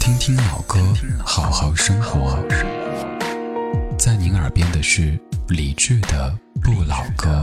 听听老歌，好好生活。在您耳边的是李志的不老歌。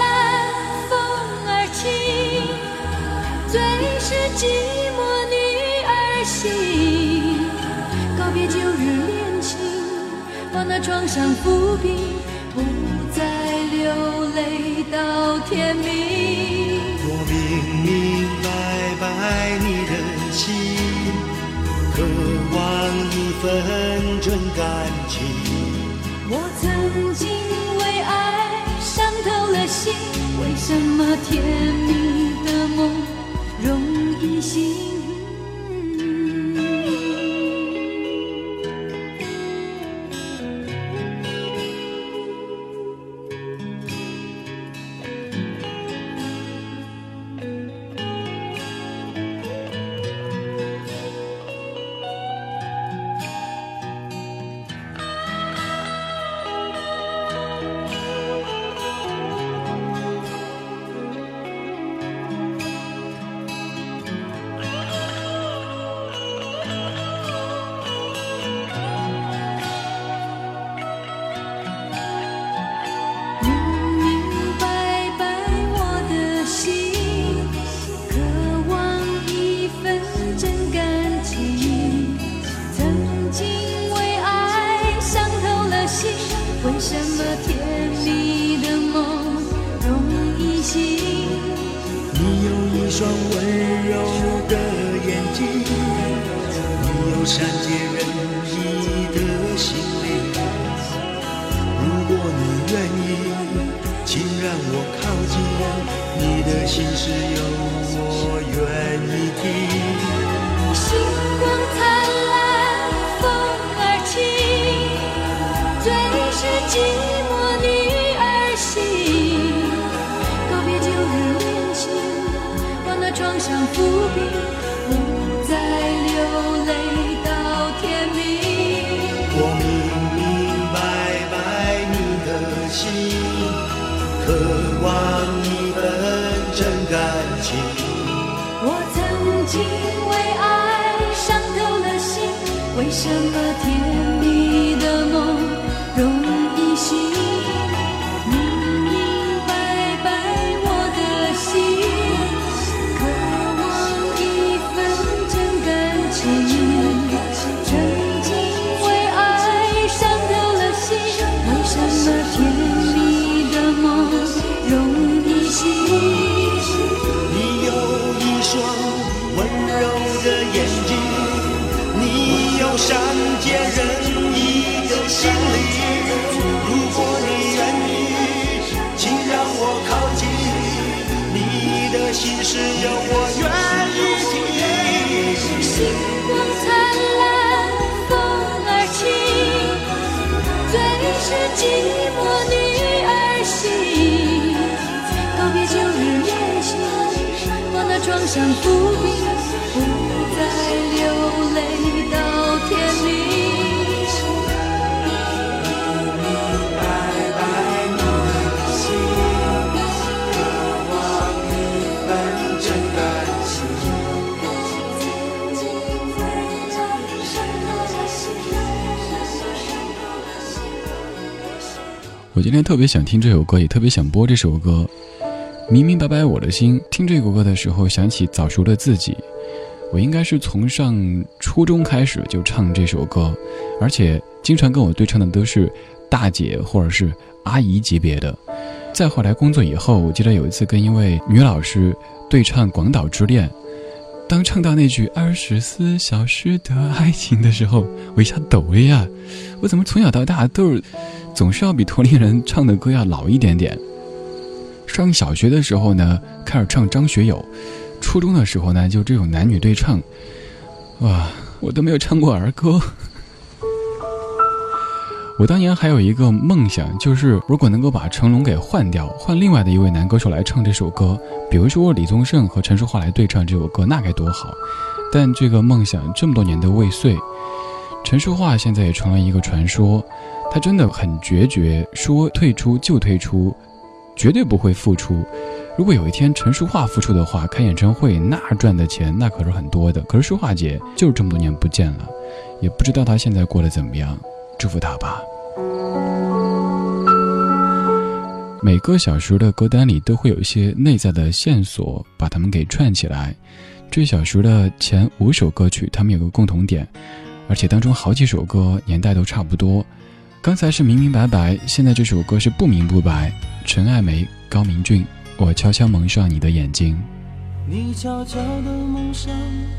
是寂寞女儿心。告别旧日恋情，把那创伤抚平，不再。流泪到天明，我明明白白你的心，渴望一份真感情。我曾经为爱伤透了心，为什么甜蜜心。让我靠近了你的心事有我。经为爱伤透了心，为什么天？把那创伤抚平，不再流泪到。我今天特别想听这首歌，也特别想播这首歌。明明白白我的心。听这首歌的时候，想起早熟的自己。我应该是从上初中开始就唱这首歌，而且经常跟我对唱的都是大姐或者是阿姨级别的。再后来工作以后，我记得有一次跟一位女老师对唱《广岛之恋》，当唱到那句“二十四小时的爱情”的时候，我一下抖了呀！我怎么从小到大都是总是要比同龄人唱的歌要老一点点？上小学的时候呢，开始唱张学友。初中的时候呢，就这种男女对唱，哇，我都没有唱过儿歌。我当年还有一个梦想，就是如果能够把成龙给换掉，换另外的一位男歌手来唱这首歌，比如说李宗盛和陈淑桦来对唱这首歌，那该多好。但这个梦想这么多年都未遂。陈淑桦现在也成了一个传说，他真的很决绝，说退出就退出，绝对不会付出。如果有一天陈淑桦复出的话，开演唱会那赚的钱那可是很多的。可是淑桦姐就是这么多年不见了，也不知道她现在过得怎么样。祝福她吧。每个小时的歌单里都会有一些内在的线索，把它们给串起来。这小时的前五首歌曲，它们有个共同点，而且当中好几首歌年代都差不多。刚才是明明白白，现在这首歌是不明不白。陈爱梅、高明俊。我悄悄蒙上你的眼睛，你悄悄地蒙上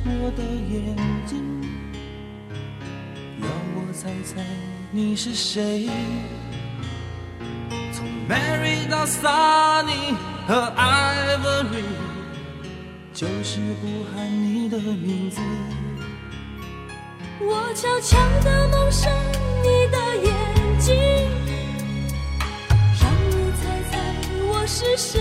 我的眼睛，要我猜猜你是谁？从 Mary 到 Sunny 和 Ivory，就是不喊你的名字。我悄悄地蒙上你的眼睛，是谁？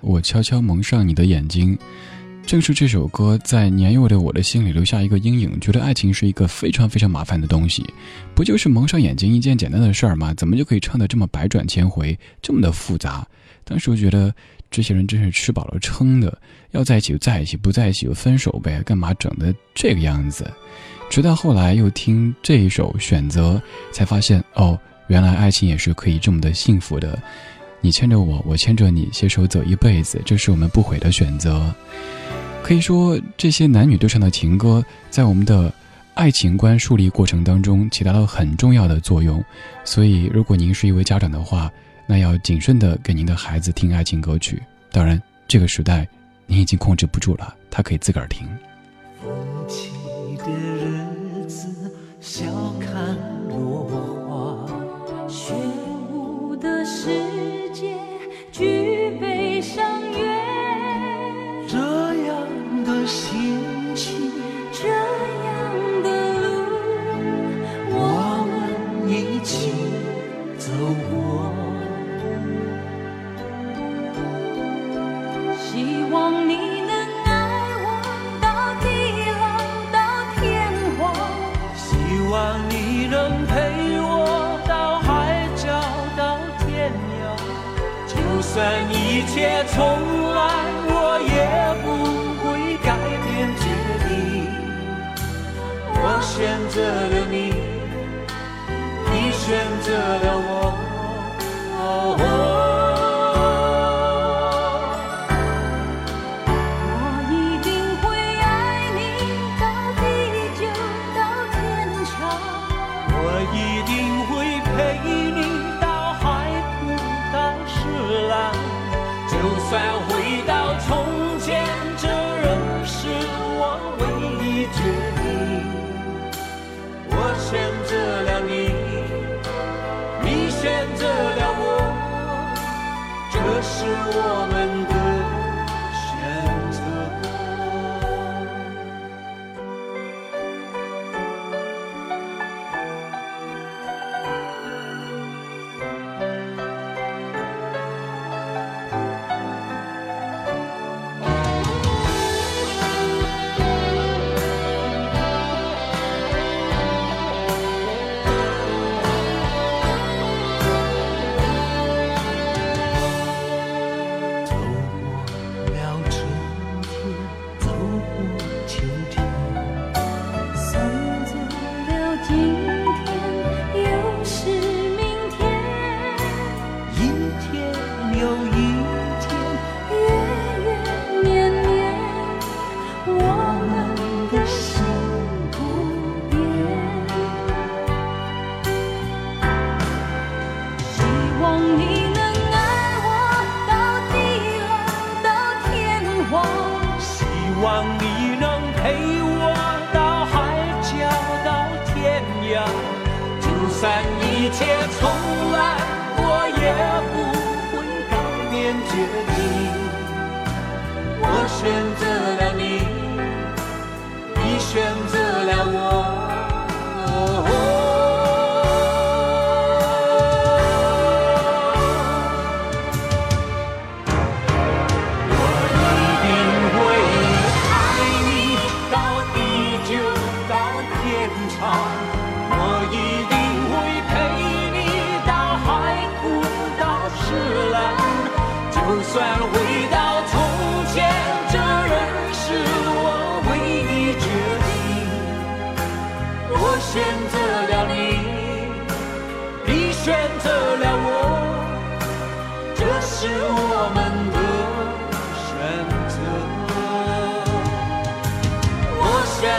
我悄悄蒙上你的眼睛，正是这首歌在年幼的我的心里留下一个阴影，觉得爱情是一个非常非常麻烦的东西，不就是蒙上眼睛一件简单的事儿吗？怎么就可以唱得这么百转千回，这么的复杂？当时我觉得这些人真是吃饱了撑的，要在一起就在一起，不在一起就分手呗，干嘛整的这个样子？直到后来又听这一首《选择》，才发现哦，原来爱情也是可以这么的幸福的。你牵着我，我牵着你，携手走一辈子，这是我们不悔的选择。可以说，这些男女对唱的情歌，在我们的爱情观树立过程当中起到了很重要的作用。所以，如果您是一位家长的话，那要谨慎的给您的孩子听爱情歌曲。当然，这个时代，您已经控制不住了，他可以自个儿听。一切从来，我也不会改变决定。我选择了你，你选择了。我选择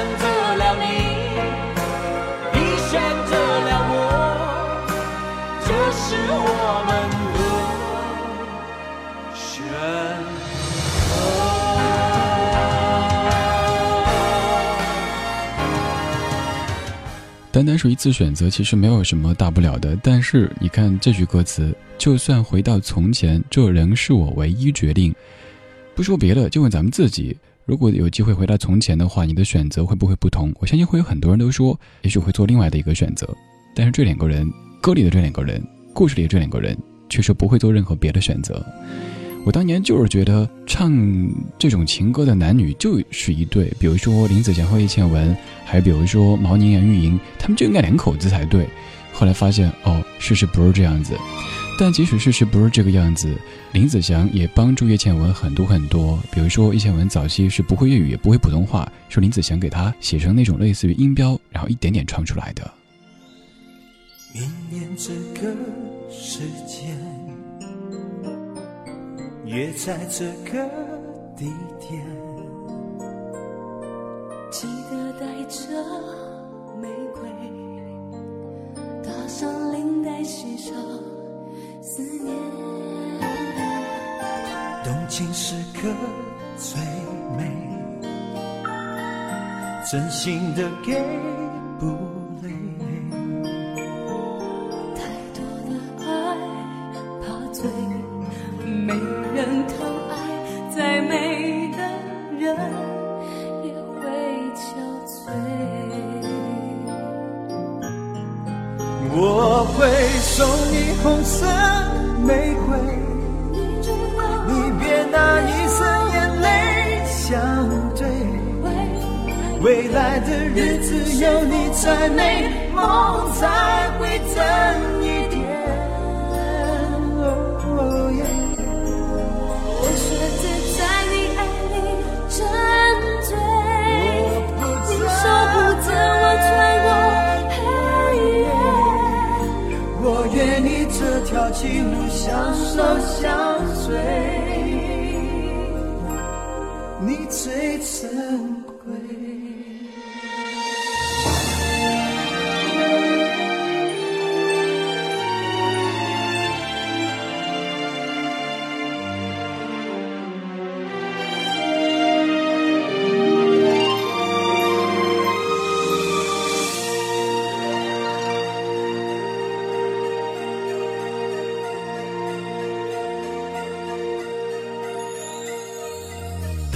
选择了你，你选择了我，这是我们的选单单是一次选择，其实没有什么大不了的。但是你看这句歌词，就算回到从前，这仍是我唯一决定。不说别的，就问咱们自己：如果有机会回到从前的话，你的选择会不会不同？我相信会有很多人都说，也许会做另外的一个选择。但是这两个人，歌里的这两个人，故事里的这两个人，却说不会做任何别的选择。我当年就是觉得唱这种情歌的男女就是一对，比如说林子祥和叶倩文，还比如说毛宁、杨钰莹，他们就应该两口子才对。后来发现，哦，事实不是这样子。但即使事实不是这个样子，林子祥也帮助叶倩文很多很多。比如说，叶倩文早期是不会粤语，也不会普通话，是林子祥给她写成那种类似于音标，然后一点点唱出来的。明年这个时间，约在这个地点，记得带着玫瑰，搭上领带，系上思念。动情时刻最美，真心的给不有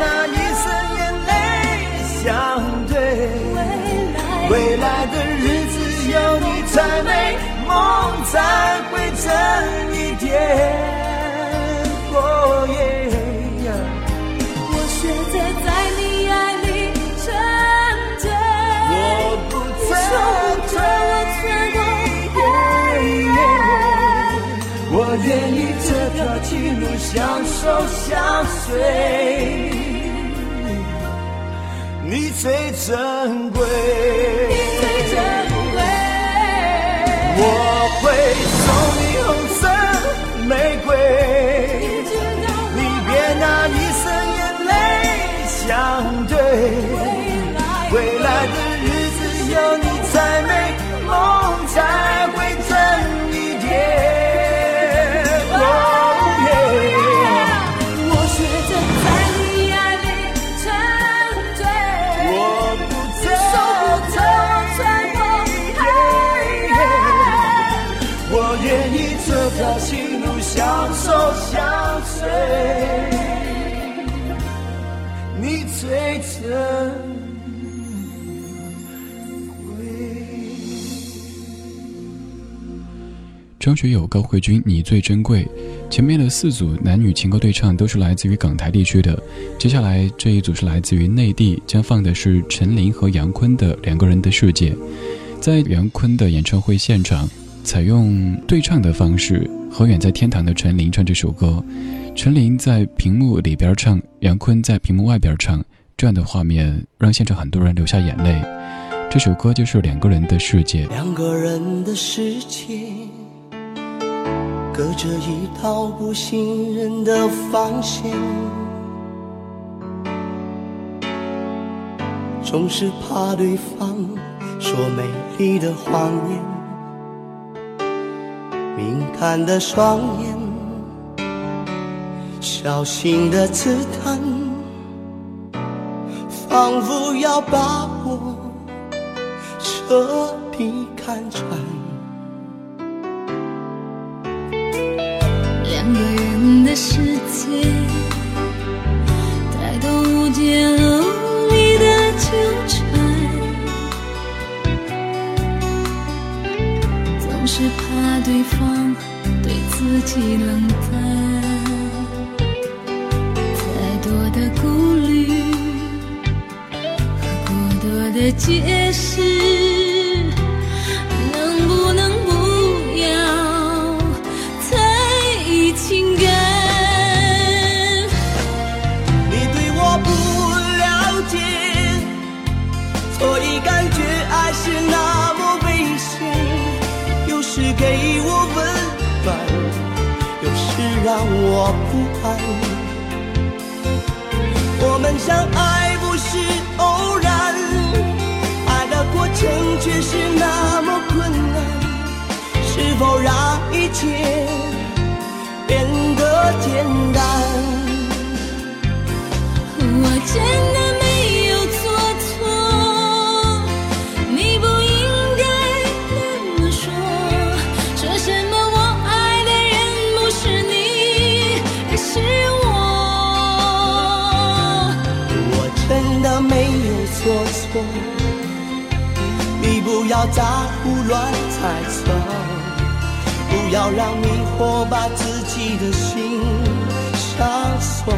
那一生眼泪相对。未来的日子有你才，美梦才会真一点。哦耶我选择在你爱里沉醉，我不守护着我穿过黑夜。我愿意这条情路相守相随，最珍贵。张学友、高慧君，你最珍贵。前面的四组男女情歌对唱都是来自于港台地区的，接下来这一组是来自于内地，将放的是陈琳和杨坤的两个人的世界。在杨坤的演唱会现场，采用对唱的方式，和远在天堂的陈琳唱这首歌。陈琳在屏幕里边唱，杨坤在屏幕外边唱，这样的画面让现场很多人流下眼泪。这首歌就是两个人的世界。两个人的世界，隔着一道不信任的防线，总是怕对方说美丽的谎言，敏感的双眼，小心的刺探，仿佛要把我彻底看穿。两个人的世界，太多无解和无力的纠缠，总是怕对方对自己冷淡，让我不安。我们相爱不是偶然，爱的过程却是那么困难。是否让一切变得简单？我真不要再胡乱猜测，不要让迷惑把自己的心上锁，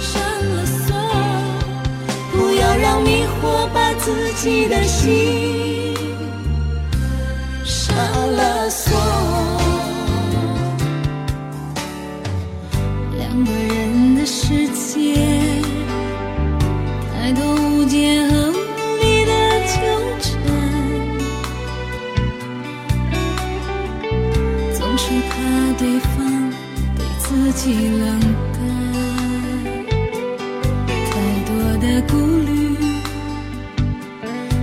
上了锁，不要让迷惑把自己的心上了锁。两个人的世界，太多己冷淡，太多的顾虑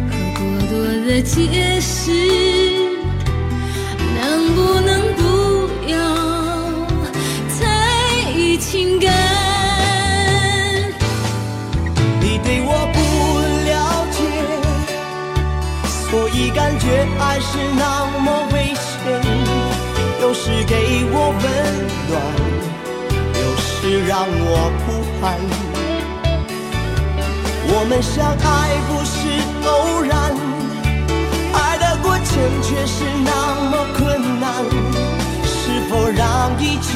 和过多的解释，能不能不要在意情感？你对我不了解，所以感觉爱是那么危险。有时给我温暖，是让我不安。我们相爱不是偶然，爱的过程却是那么困难。是否让一切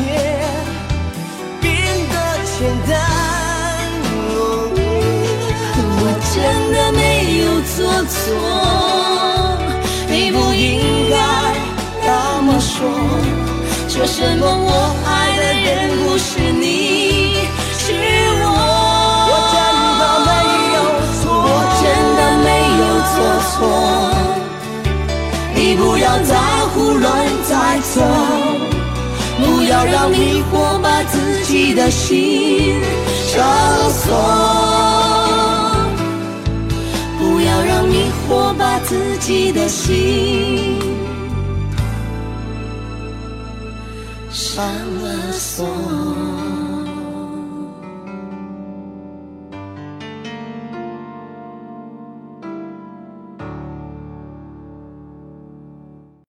变得简单？我真的没有做错，你不应该那么说。说什么我爱的人不是你，不要再胡乱猜测，不要让迷惑把自己的心上锁，不要让迷惑把自己的心上了锁。